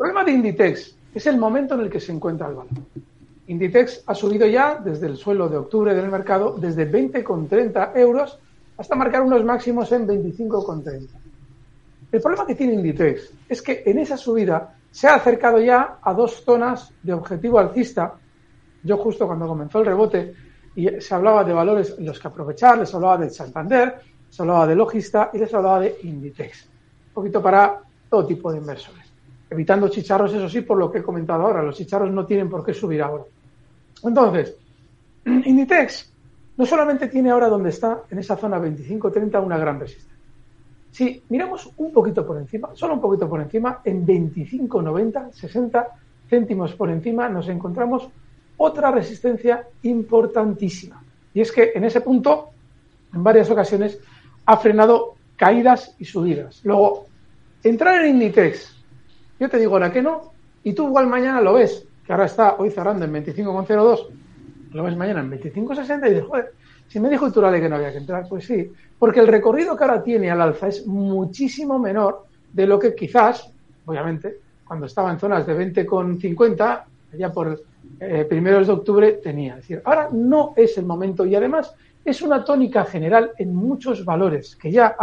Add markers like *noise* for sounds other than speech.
problema de Inditex es el momento en el que se encuentra el valor. Inditex ha subido ya desde el suelo de octubre del mercado desde 20,30 euros hasta marcar unos máximos en 25,30. El problema que tiene Inditex es que en esa subida se ha acercado ya a dos zonas de objetivo alcista. Yo justo cuando comenzó el rebote y se hablaba de valores los que aprovechar, les hablaba de Santander, les hablaba de Logista y les hablaba de Inditex. Un poquito para todo tipo de inversores. Evitando chicharros, eso sí, por lo que he comentado ahora. Los chicharros no tienen por qué subir ahora. Entonces, *clears throat* Inditex no solamente tiene ahora donde está, en esa zona 25-30, una gran resistencia. Si miramos un poquito por encima, solo un poquito por encima, en 25,90, 60 céntimos por encima, nos encontramos otra resistencia importantísima. Y es que en ese punto, en varias ocasiones, ha frenado caídas y subidas. Luego, entrar en Inditex, yo te digo ahora que no, y tú igual mañana lo ves, que ahora está hoy cerrando en 25,02, lo ves mañana en 25,60 y dices, joder, si me dijo Iturale que no había que entrar, pues sí, porque el recorrido que ahora tiene al alza es muchísimo menor de lo que quizás, obviamente, cuando estaba en zonas de 20,50, ya por eh, primeros de octubre tenía. Es decir, ahora no es el momento y además es una tónica general en muchos valores que ya han